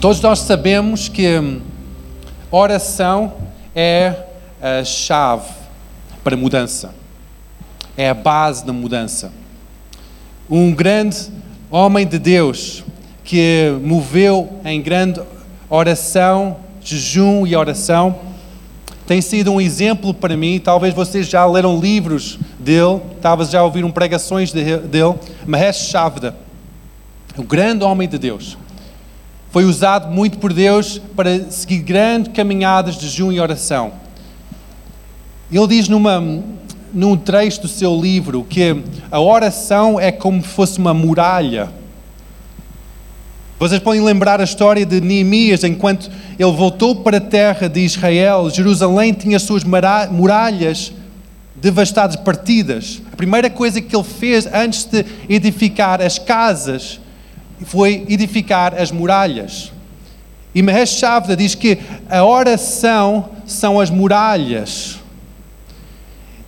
Todos nós sabemos que hum, oração é a chave para mudança, é a base da mudança. Um grande homem de Deus que moveu em grande oração, jejum e oração, tem sido um exemplo para mim. Talvez vocês já leram livros dele, talvez já ouviram pregações dele. Mahesh Chavda, o grande homem de Deus, foi usado muito por Deus para seguir grandes caminhadas de jejum e oração. Ele diz numa, num trecho do seu livro que a oração é como se fosse uma muralha. Vocês podem lembrar a história de Neemias, enquanto ele voltou para a terra de Israel, Jerusalém tinha suas muralhas devastadas, partidas. A primeira coisa que ele fez antes de edificar as casas foi edificar as muralhas. E Mahesh Chavda diz que a oração são as muralhas.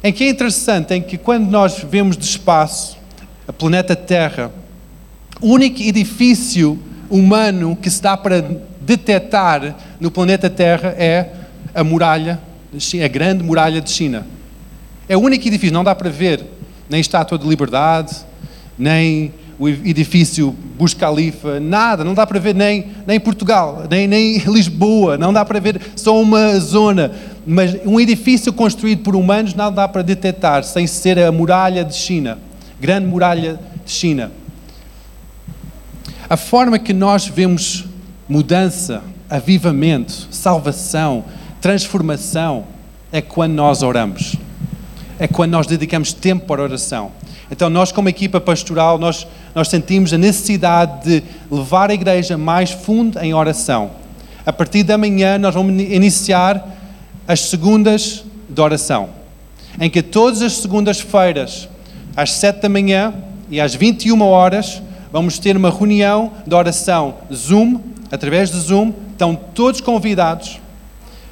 Em que é interessante, em que quando nós vemos de espaço a planeta Terra, o único edifício humano que se dá para detectar no planeta Terra é a muralha, a grande muralha de China. É o único edifício, não dá para ver nem Estátua de Liberdade, nem o edifício Burj Khalifa, nada, não dá para ver nem, nem Portugal, nem, nem Lisboa, não dá para ver só uma zona. Mas um edifício construído por humanos não dá para detectar sem ser a muralha de China, grande muralha de China. A forma que nós vemos mudança, avivamento, salvação, transformação é quando nós oramos. É quando nós dedicamos tempo para oração. Então, nós, como equipa pastoral, nós, nós sentimos a necessidade de levar a igreja mais fundo em oração. A partir da manhã, nós vamos iniciar as segundas de oração, em que todas as segundas-feiras, às sete da manhã e às 21 horas, vamos ter uma reunião de oração Zoom, através de Zoom, estão todos convidados.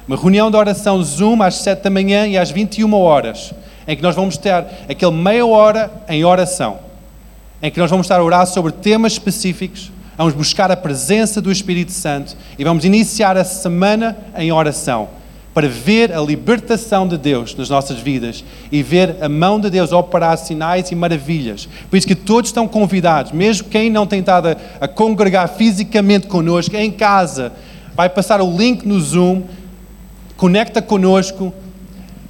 Uma reunião de oração Zoom às 7 da manhã e às 21 horas em que nós vamos ter aquele meia hora em oração, em que nós vamos estar a orar sobre temas específicos, vamos buscar a presença do Espírito Santo e vamos iniciar a semana em oração para ver a libertação de Deus nas nossas vidas e ver a mão de Deus operar sinais e maravilhas. Por isso que todos estão convidados, mesmo quem não tem estado a, congregar fisicamente conosco, em casa, vai passar o link no Zoom, conecta conosco,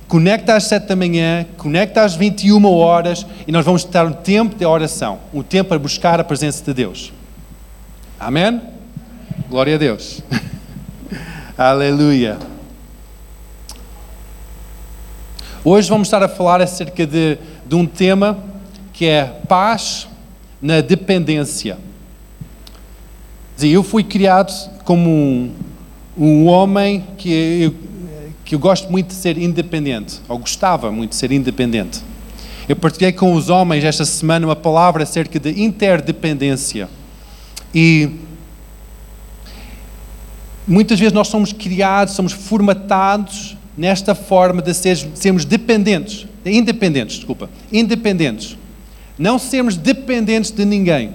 conecta às 7 da manhã, conecta às 21 horas e nós vamos ter um tempo de oração, um tempo para buscar a presença de Deus. Amém? Glória a Deus. Aleluia. Hoje vamos estar a falar acerca de, de um tema que é paz na dependência. Eu fui criado como um, um homem que eu, que eu gosto muito de ser independente, ou gostava muito de ser independente. Eu partilhei com os homens esta semana uma palavra acerca de interdependência. E muitas vezes nós somos criados, somos formatados nesta forma de ser, sermos dependentes, independentes, desculpa, independentes. Não sermos dependentes de ninguém.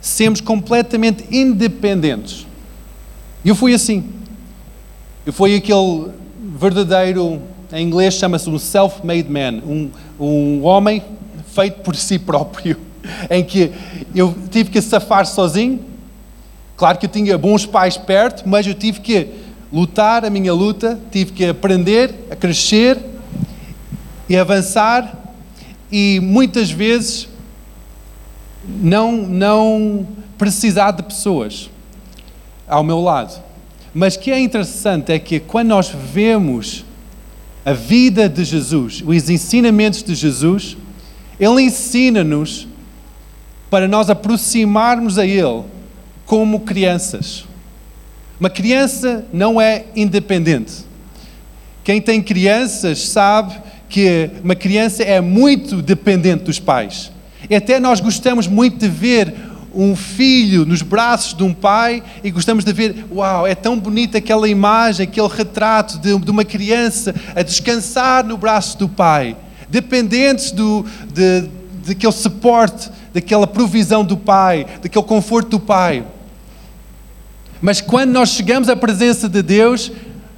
Sermos completamente independentes. Eu fui assim. Eu fui aquele verdadeiro, em inglês chama-se um self-made man, um, um homem feito por si próprio, em que eu tive que safar sozinho. Claro que eu tinha bons pais perto, mas eu tive que lutar a minha luta, tive que aprender a crescer e avançar e muitas vezes não não precisar de pessoas ao meu lado. Mas o que é interessante é que quando nós vemos a vida de Jesus, os ensinamentos de Jesus, Ele ensina-nos para nós aproximarmos a Ele como crianças. Uma criança não é independente. Quem tem crianças sabe que uma criança é muito dependente dos pais. E até nós gostamos muito de ver um filho nos braços de um pai e gostamos de ver, uau, é tão bonita aquela imagem, aquele retrato de, de uma criança a descansar no braço do pai, dependentes do, de, daquele suporte, daquela provisão do pai, daquele conforto do pai. Mas quando nós chegamos à presença de Deus,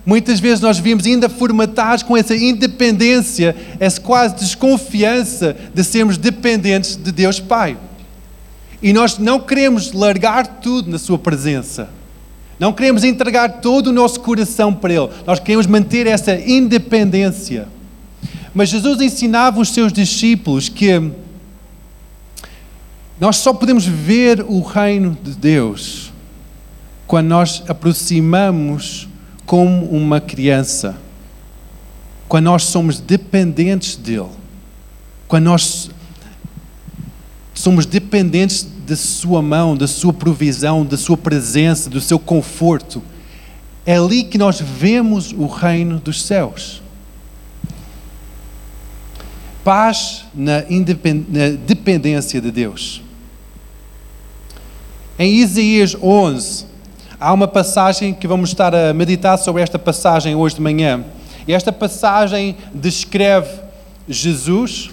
muitas vezes nós vimos ainda formatados com essa independência, essa quase desconfiança de sermos dependentes de Deus Pai. E nós não queremos largar tudo na Sua presença. Não queremos entregar todo o nosso coração para Ele. Nós queremos manter essa independência. Mas Jesus ensinava os seus discípulos que nós só podemos ver o reino de Deus quando nós aproximamos como uma criança, quando nós somos dependentes dele, quando nós somos dependentes da sua mão, da sua provisão, da sua presença, do seu conforto. É ali que nós vemos o reino dos céus. Paz na, na dependência de Deus. Em Isaías 11, há uma passagem que vamos estar a meditar sobre esta passagem hoje de manhã. E esta passagem descreve Jesus,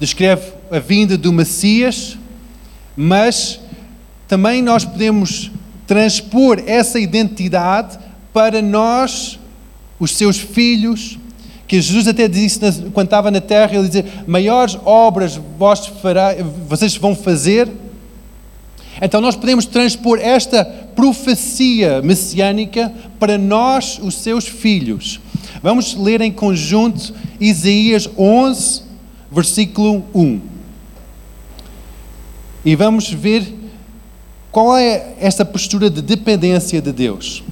descreve a vinda do Messias, mas também nós podemos transpor essa identidade para nós, os seus filhos, que Jesus até disse quando estava na terra, ele dizia, maiores obras vós fará, vocês vão fazer então nós podemos transpor esta profecia messiânica para nós, os seus filhos. Vamos ler em conjunto Isaías 11, versículo 1. E vamos ver qual é esta postura de dependência de Deus.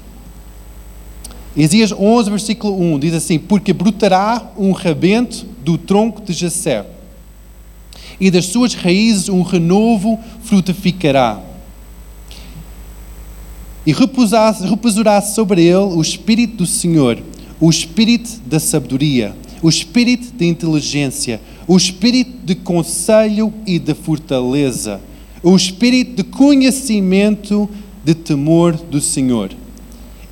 Isaías 11, versículo 1 diz assim: Porque brotará um rebento do tronco de Jessé e das suas raízes um renovo frutificará. E repousará sobre ele o Espírito do Senhor, o Espírito da sabedoria, o Espírito de inteligência, o Espírito de conselho e de fortaleza, o Espírito de conhecimento de temor do Senhor.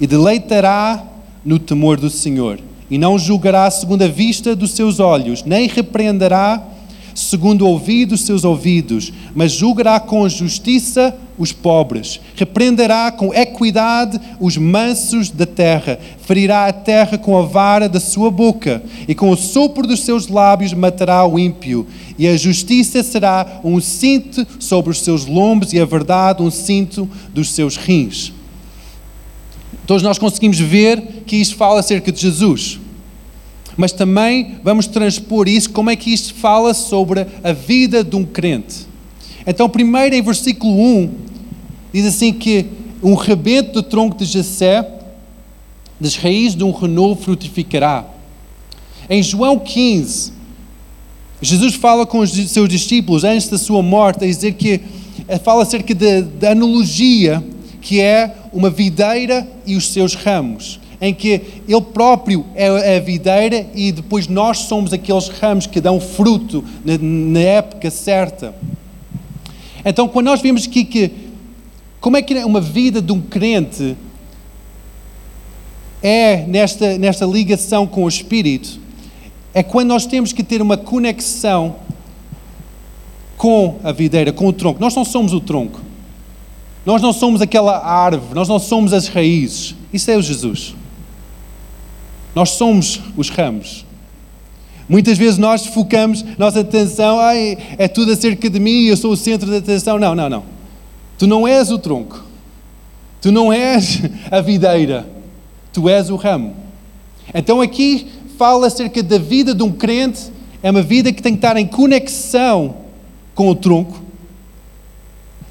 E deleitará no temor do Senhor, e não julgará segundo a vista dos seus olhos, nem repreenderá segundo o ouvido dos seus ouvidos, mas julgará com justiça os pobres, repreenderá com equidade os mansos da terra, ferirá a terra com a vara da sua boca, e com o sopro dos seus lábios matará o ímpio, e a justiça será um cinto sobre os seus lombos, e a verdade um cinto dos seus rins. Todos nós conseguimos ver que isto fala acerca de Jesus. Mas também vamos transpor isso, como é que isto fala sobre a vida de um crente. Então, primeiro em versículo 1, diz assim que um rebento do tronco de Jessé, das raízes de um renovo frutificará. Em João 15, Jesus fala com os seus discípulos antes da sua morte, a dizer que fala acerca da analogia que é uma videira e os seus ramos em que Ele próprio é a videira e depois nós somos aqueles ramos que dão fruto na, na época certa. Então, quando nós vemos aqui que, como é que uma vida de um crente é nesta, nesta ligação com o Espírito, é quando nós temos que ter uma conexão com a videira, com o tronco. Nós não somos o tronco. Nós não somos aquela árvore, nós não somos as raízes. Isso é o Jesus. Nós somos os ramos. Muitas vezes nós focamos nossa atenção, ai, é tudo acerca de mim, eu sou o centro da atenção. Não, não, não. Tu não és o tronco. Tu não és a videira. Tu és o ramo. Então aqui fala acerca da vida de um crente, é uma vida que tem que estar em conexão com o tronco.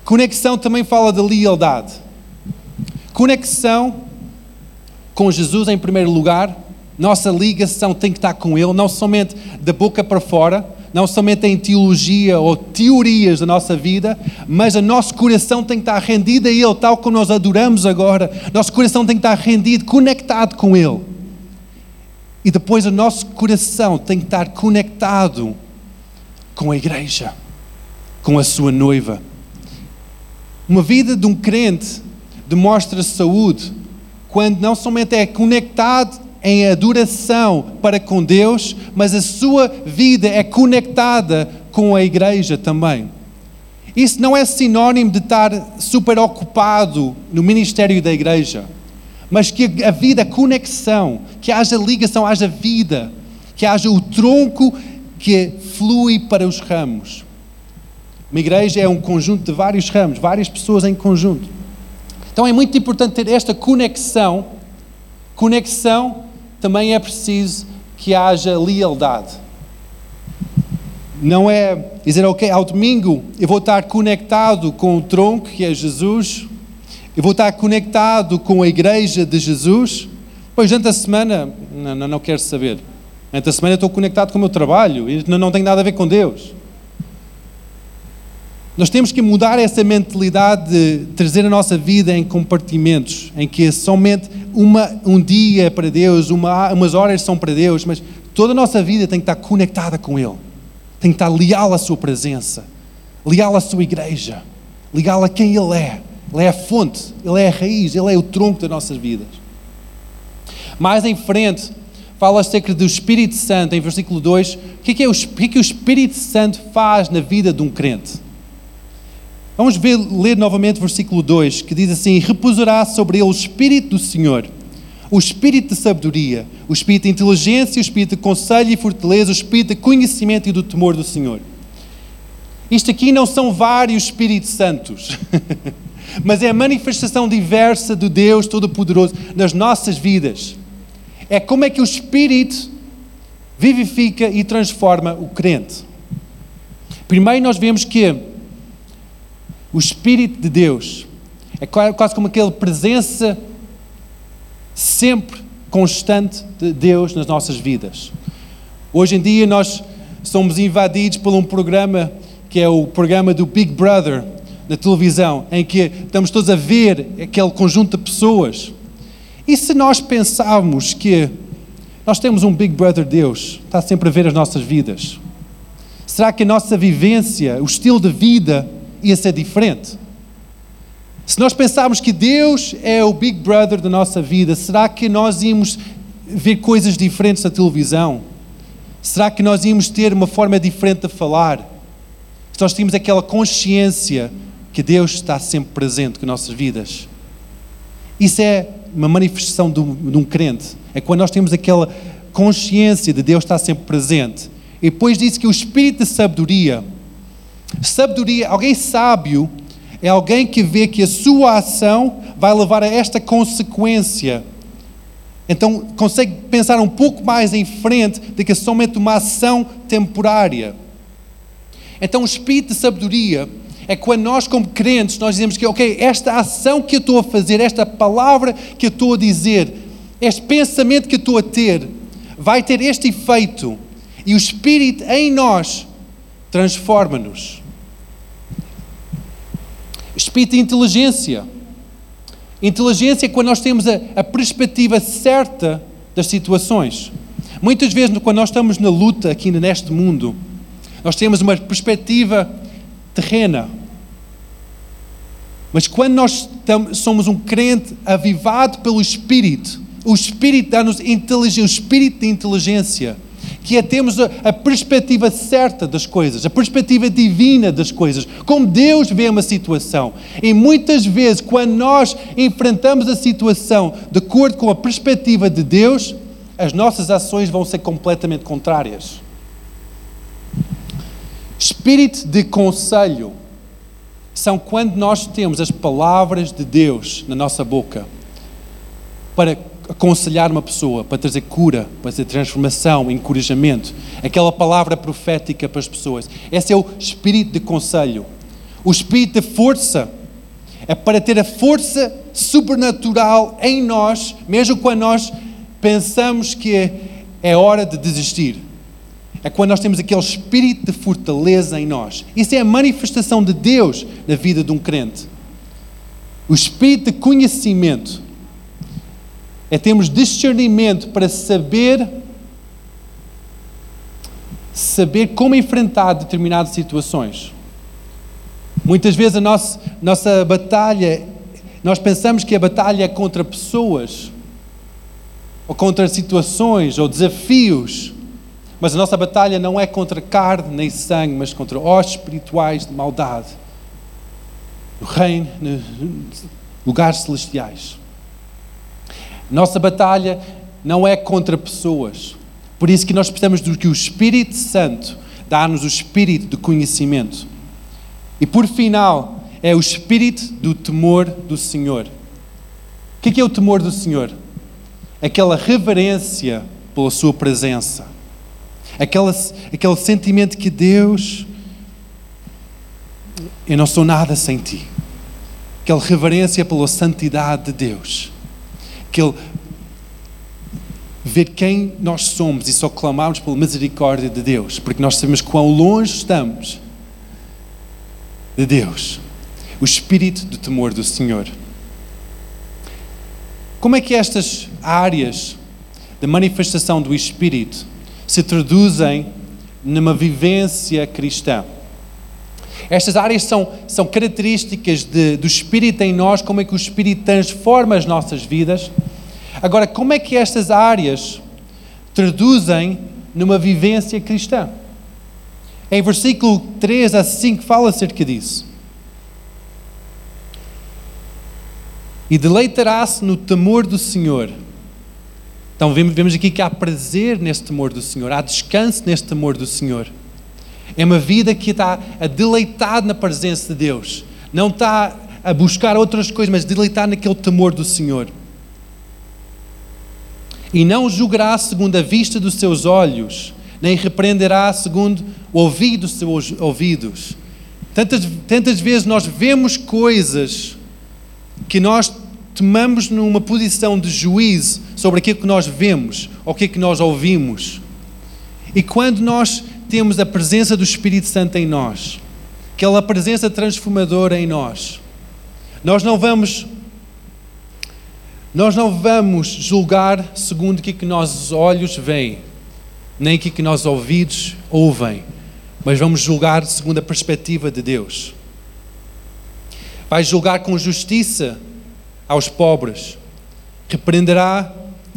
Conexão também fala de lealdade. Conexão com Jesus em primeiro lugar nossa ligação tem que estar com Ele, não somente da boca para fora, não somente em teologia ou teorias da nossa vida, mas o nosso coração tem que estar rendido a Ele, tal como nós adoramos agora. Nosso coração tem que estar rendido, conectado com Ele. E depois o nosso coração tem que estar conectado com a igreja, com a sua noiva. Uma vida de um crente demonstra saúde quando não somente é conectado em adoração para com Deus, mas a sua vida é conectada com a igreja também. Isso não é sinónimo de estar super ocupado no ministério da igreja, mas que a vida, a conexão, que haja ligação, haja vida, que haja o tronco que flui para os ramos. Uma igreja é um conjunto de vários ramos, várias pessoas em conjunto. Então é muito importante ter esta conexão. Conexão também é preciso que haja lealdade. Não é dizer, ok, ao domingo eu vou estar conectado com o tronco que é Jesus, eu vou estar conectado com a igreja de Jesus, pois durante a semana, não, não, não quero saber. Durante a semana eu estou conectado com o meu trabalho e não, não tem nada a ver com Deus. Nós temos que mudar essa mentalidade de trazer a nossa vida em compartimentos, em que somente uma, um dia é para Deus, uma, umas horas são para Deus, mas toda a nossa vida tem que estar conectada com Ele, tem que estar leal à Sua presença, leal à Sua igreja, leal a quem Ele é. Ele é a fonte, Ele é a raiz, Ele é o tronco das nossas vidas. Mais em frente, fala acerca do Espírito Santo, em versículo 2. O que é, o, o que, é que o Espírito Santo faz na vida de um crente? Vamos ver, ler novamente o versículo 2, que diz assim: Repousará sobre ele o Espírito do Senhor, o Espírito de sabedoria, o Espírito de inteligência, o Espírito de conselho e fortaleza, o Espírito de conhecimento e do temor do Senhor. Isto aqui não são vários Espíritos Santos, mas é a manifestação diversa do Deus Todo-Poderoso nas nossas vidas. É como é que o Espírito vivifica e transforma o crente. Primeiro, nós vemos que o Espírito de Deus é quase como aquela presença sempre constante de Deus nas nossas vidas. Hoje em dia nós somos invadidos por um programa que é o programa do Big Brother na televisão, em que estamos todos a ver aquele conjunto de pessoas. E se nós pensarmos que nós temos um Big Brother Deus, está sempre a ver as nossas vidas, será que a nossa vivência, o estilo de vida, ia ser diferente. Se nós pensarmos que Deus é o Big Brother da nossa vida, será que nós íamos ver coisas diferentes na televisão? Será que nós íamos ter uma forma diferente de falar? Se nós tínhamos aquela consciência que Deus está sempre presente com nossas vidas. Isso é uma manifestação de um, de um crente. É quando nós temos aquela consciência de Deus estar sempre presente. E depois diz que o espírito de sabedoria Sabedoria, alguém sábio, é alguém que vê que a sua ação vai levar a esta consequência. Então consegue pensar um pouco mais em frente do que somente uma ação temporária. Então o espírito de sabedoria é quando nós, como crentes, nós dizemos que, ok, esta ação que eu estou a fazer, esta palavra que eu estou a dizer, este pensamento que eu estou a ter, vai ter este efeito. E o Espírito em nós transforma-nos. Espírito de inteligência. Inteligência é quando nós temos a, a perspectiva certa das situações. Muitas vezes, quando nós estamos na luta aqui neste mundo, nós temos uma perspectiva terrena. Mas quando nós somos um crente avivado pelo Espírito, o Espírito dá-nos inteligência, o Espírito de inteligência que é termos a, a, perspectiva certa das coisas, a perspectiva divina das coisas, como Deus vê uma situação. E muitas vezes, quando nós enfrentamos a situação de acordo com a perspectiva de Deus, as nossas ações vão ser completamente contrárias. Espírito de conselho são quando nós temos as palavras de Deus na nossa boca para aconselhar uma pessoa, para trazer cura, para trazer transformação, encorajamento, aquela palavra profética para as pessoas. Esse é o espírito de conselho. O espírito de força é para ter a força sobrenatural em nós, mesmo quando nós pensamos que é hora de desistir. É quando nós temos aquele espírito de fortaleza em nós. Isso é a manifestação de Deus na vida de um crente. O espírito de conhecimento é termos discernimento para saber saber como enfrentar determinadas situações. Muitas vezes a nossa, nossa batalha, nós pensamos que a batalha é contra pessoas, ou contra situações, ou desafios, mas a nossa batalha não é contra carne nem sangue, mas contra os espirituais de maldade no reino, nos lugares celestiais. Nossa batalha não é contra pessoas. Por isso que nós precisamos do que o Espírito Santo dá-nos o espírito de conhecimento. E por final, é o espírito do temor do Senhor. O que é, é o temor do Senhor? Aquela reverência pela Sua presença. Aquela, aquele sentimento que Deus, eu não sou nada sem Ti. Aquela reverência pela santidade de Deus. Aquele ver quem nós somos e só clamamos pela misericórdia de Deus, porque nós sabemos quão longe estamos de Deus. O espírito do temor do Senhor. Como é que estas áreas da manifestação do Espírito se traduzem numa vivência cristã? Estas áreas são, são características de, do Espírito em nós, como é que o Espírito transforma as nossas vidas Agora, como é que estas áreas traduzem numa vivência cristã? Em versículo 3 a 5 fala acerca disso. E deleitará-se no temor do Senhor. Então vemos aqui que há prazer nesse temor do Senhor, há descanso nesse temor do Senhor. É uma vida que está a deleitar na presença de Deus. Não está a buscar outras coisas, mas deleitar naquele temor do Senhor e não julgará segundo a vista dos seus olhos, nem repreenderá segundo o ouvido dos seus ouvidos. Tantas, tantas vezes nós vemos coisas que nós tomamos numa posição de juízo sobre aquilo que nós vemos ou aquilo que nós ouvimos. E quando nós temos a presença do Espírito Santo em nós, aquela presença transformadora em nós, nós não vamos nós não vamos julgar segundo o que, que nossos olhos veem, nem o que, que nossos ouvidos ouvem, mas vamos julgar segundo a perspectiva de Deus. Vai julgar com justiça aos pobres, repreenderá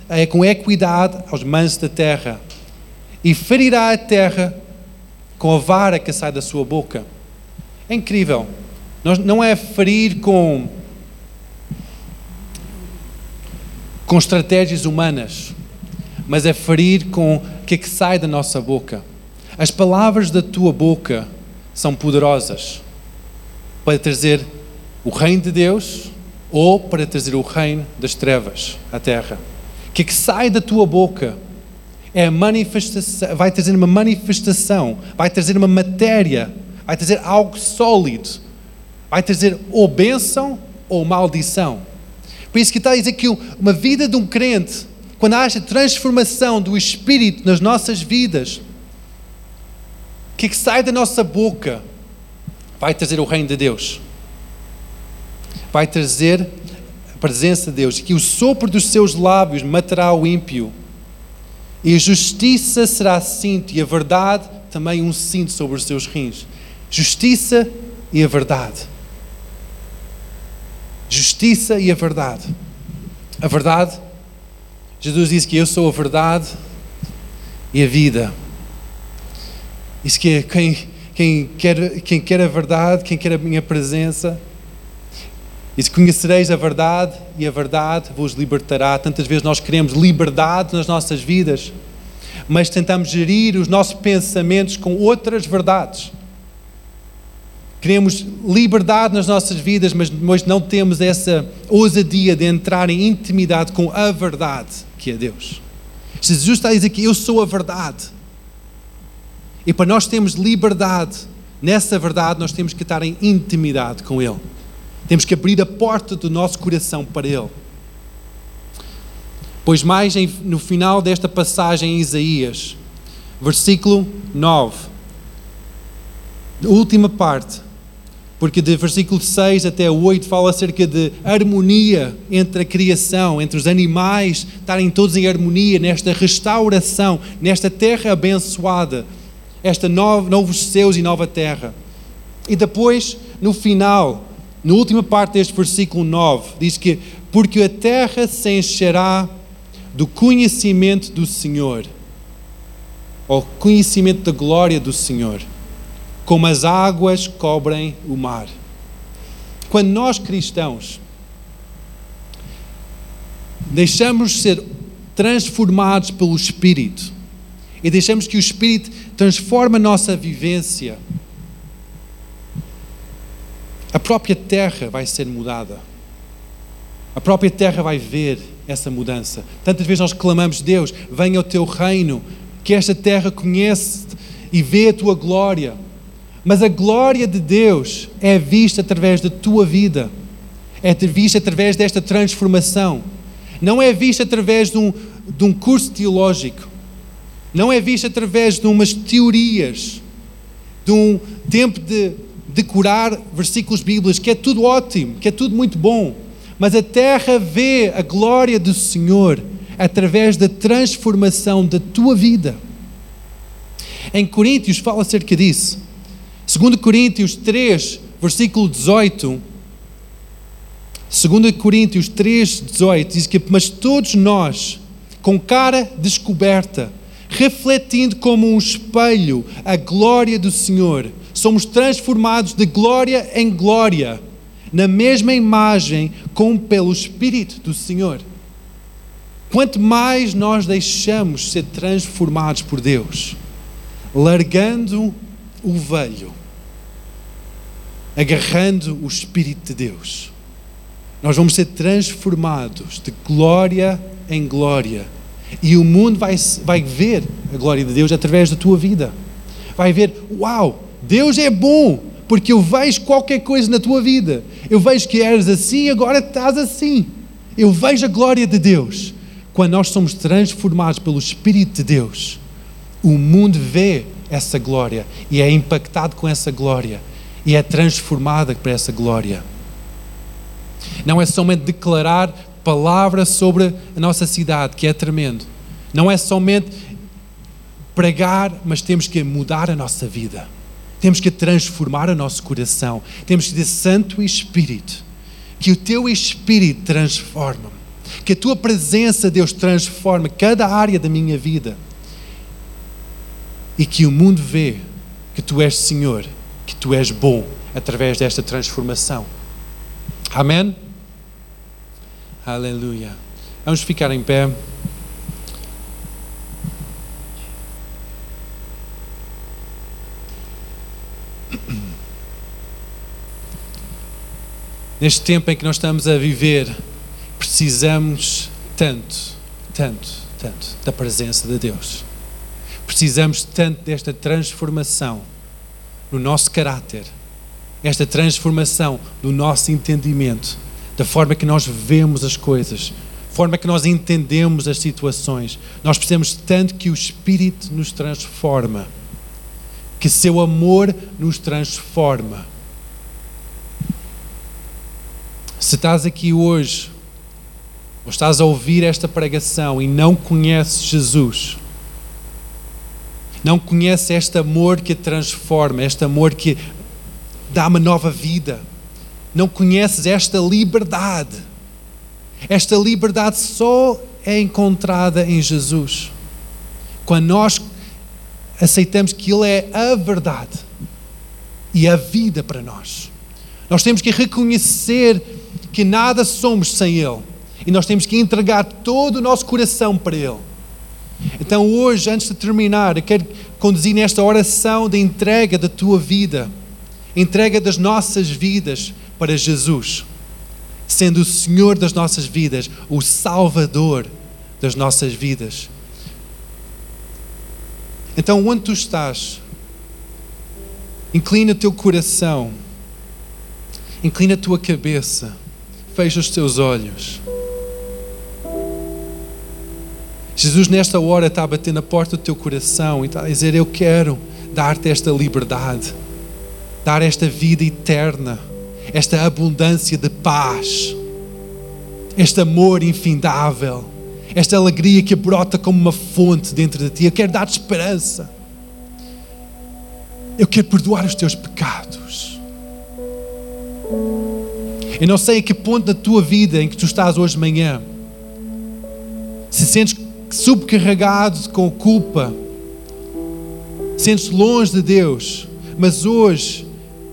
é, com equidade aos mansos da terra e ferirá a terra com a vara que sai da sua boca. É incrível. Não é ferir com com estratégias humanas, mas é ferir com o que é que sai da nossa boca. As palavras da tua boca são poderosas para trazer o reino de Deus ou para trazer o reino das trevas à terra. O que é que sai da tua boca é manifestação, vai trazer uma manifestação, vai trazer uma matéria, vai trazer algo sólido, vai trazer ou bênção ou maldição. Por isso que está a dizer que uma vida de um crente, quando haja transformação do Espírito nas nossas vidas, o que, é que sai da nossa boca vai trazer o reino de Deus. Vai trazer a presença de Deus. Que o sopro dos seus lábios matará o ímpio. E a justiça será cinto e a verdade também um cinto sobre os seus rins. Justiça e a verdade justiça e a verdade. A verdade, Jesus disse que eu sou a verdade e a vida. Isso que é quem, quem, quer, quem quer a verdade, quem quer a minha presença, e se conhecereis a verdade, e a verdade vos libertará. Tantas vezes nós queremos liberdade nas nossas vidas, mas tentamos gerir os nossos pensamentos com outras verdades. Queremos liberdade nas nossas vidas, mas depois não temos essa ousadia de entrar em intimidade com a verdade que é Deus. Jesus está a dizer que eu sou a verdade. E para nós termos liberdade nessa verdade, nós temos que estar em intimidade com Ele. Temos que abrir a porta do nosso coração para Ele. Pois mais no final desta passagem em Isaías, versículo 9, última parte, porque de versículo 6 até 8 fala acerca de harmonia entre a criação, entre os animais estarem todos em harmonia, nesta restauração, nesta terra abençoada, esta novo, novos céus e nova terra. E depois, no final, na última parte deste versículo 9, diz que: Porque a terra se encherá do conhecimento do Senhor, ou conhecimento da glória do Senhor como as águas cobrem o mar. Quando nós cristãos deixamos ser transformados pelo Espírito e deixamos que o Espírito transforme a nossa vivência, a própria terra vai ser mudada. A própria terra vai ver essa mudança. Tantas vezes nós clamamos, Deus, venha o teu reino, que esta terra conhece e vê a tua glória. Mas a glória de Deus é vista através da tua vida, é vista através desta transformação. Não é vista através de um, de um curso teológico, não é vista através de umas teorias, de um tempo de decorar versículos bíblicos, que é tudo ótimo, que é tudo muito bom. Mas a terra vê a glória do Senhor através da transformação da tua vida. Em Coríntios fala acerca disso. 2 Coríntios 3, versículo 18. 2 Coríntios 3, 18 diz que, mas todos nós, com cara descoberta, refletindo como um espelho a glória do Senhor, somos transformados de glória em glória, na mesma imagem como pelo Espírito do Senhor. Quanto mais nós deixamos ser transformados por Deus, largando o velho, agarrando o Espírito de Deus, nós vamos ser transformados de glória em glória. E o mundo vai, vai ver a glória de Deus através da tua vida. Vai ver, uau, Deus é bom, porque eu vejo qualquer coisa na tua vida. Eu vejo que eras assim, agora estás assim. Eu vejo a glória de Deus. Quando nós somos transformados pelo Espírito de Deus, o mundo vê essa glória e é impactado com essa glória e é transformado por essa glória. Não é somente declarar palavras sobre a nossa cidade, que é tremendo. Não é somente pregar, mas temos que mudar a nossa vida. Temos que transformar o nosso coração. Temos que ter Santo Espírito. Que o teu Espírito transforma. Que a tua presença, Deus, transforme cada área da minha vida. E que o mundo vê que tu és Senhor, que tu és bom através desta transformação. Amém? Aleluia. Vamos ficar em pé. Neste tempo em que nós estamos a viver, precisamos tanto, tanto, tanto da presença de Deus. Precisamos tanto desta transformação no nosso caráter, esta transformação do nosso entendimento da forma que nós vemos as coisas, forma que nós entendemos as situações. Nós precisamos tanto que o Espírito nos transforma, que seu amor nos transforma. Se estás aqui hoje, ou estás a ouvir esta pregação e não conheces Jesus, não conheces este amor que transforma, este amor que dá uma nova vida não conheces esta liberdade. Esta liberdade só é encontrada em Jesus. Quando nós aceitamos que Ele é a verdade e a vida para nós. Nós temos que reconhecer que nada somos sem Ele. E nós temos que entregar todo o nosso coração para Ele. Então, hoje, antes de terminar, eu quero conduzir nesta oração de entrega da tua vida, entrega das nossas vidas para Jesus, sendo o Senhor das nossas vidas, o Salvador das nossas vidas. Então, onde tu estás, inclina o teu coração, inclina a tua cabeça, fecha os teus olhos. Jesus, nesta hora, está a bater na porta do teu coração e está a dizer: Eu quero dar-te esta liberdade, dar esta vida eterna esta abundância de paz, este amor infindável, esta alegria que brota como uma fonte dentro de ti. Eu quero dar-te esperança. Eu quero perdoar os teus pecados. Eu não sei a que ponto da tua vida em que tu estás hoje de manhã, se sentes subcarregado com culpa, sentes longe de Deus, mas hoje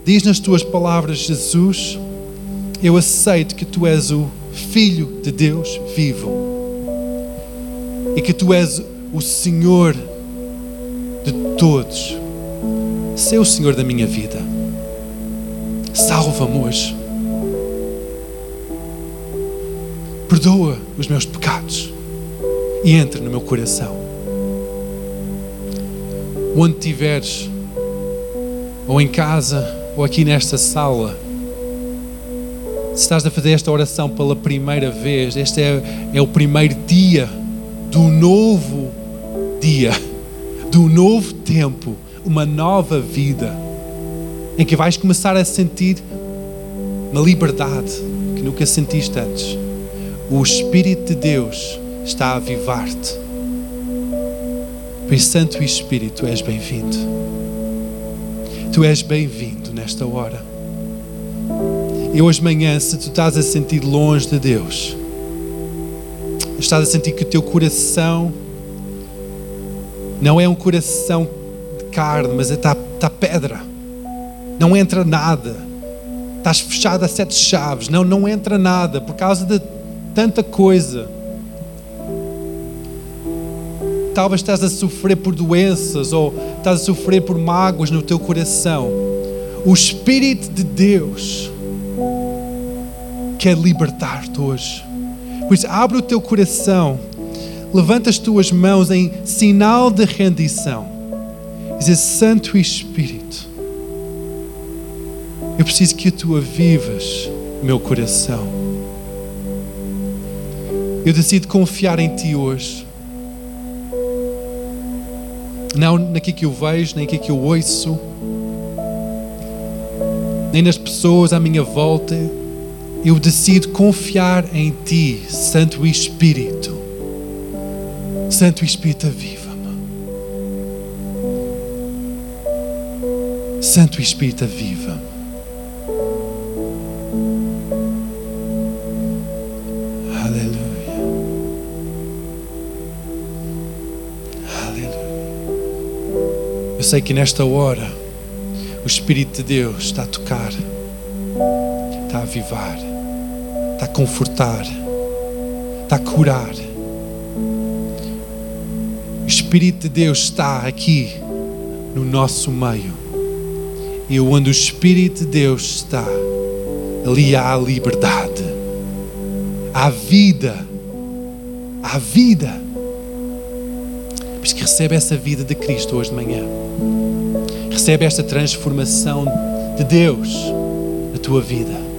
Diz nas tuas palavras, Jesus, Eu aceito que tu és o Filho de Deus vivo e que tu és o Senhor de todos. Sê o Senhor da minha vida. Salva-me hoje. Perdoa os meus pecados e entra no meu coração. Onde estiveres, ou em casa, ou aqui nesta sala, se estás a fazer esta oração pela primeira vez, este é, é o primeiro dia do novo dia, do novo tempo, uma nova vida, em que vais começar a sentir uma liberdade que nunca sentiste antes. O Espírito de Deus está a avivar-te. Pai Santo Espírito, tu és bem-vindo. Tu és bem-vindo nesta hora. E hoje de manhã, se tu estás a sentir longe de Deus, estás a sentir que o teu coração não é um coração de carne, mas está tá pedra. Não entra nada. Estás fechado a sete chaves. Não, não entra nada por causa de tanta coisa. Talvez estás a sofrer por doenças ou estás a sofrer por mágoas no teu coração. O Espírito de Deus quer libertar-te hoje. Por isso, abre o teu coração, levanta as tuas mãos em sinal de rendição. Diz: Santo Espírito, eu preciso que tu avivas meu coração. Eu decido confiar em Ti hoje. Não naquilo que eu vejo, nem naquilo que eu ouço, nem nas pessoas à minha volta eu decido confiar em Ti, Santo Espírito. Santo Espírito, aviva-me. Santo Espírito, aviva-me. Sei que nesta hora o Espírito de Deus está a tocar, está a avivar está a confortar, está a curar. O Espírito de Deus está aqui no nosso meio. E onde o Espírito de Deus está, ali há a liberdade, há vida, há vida. Isso que recebe essa vida de Cristo hoje de manhã. Recebe esta transformação de Deus na tua vida.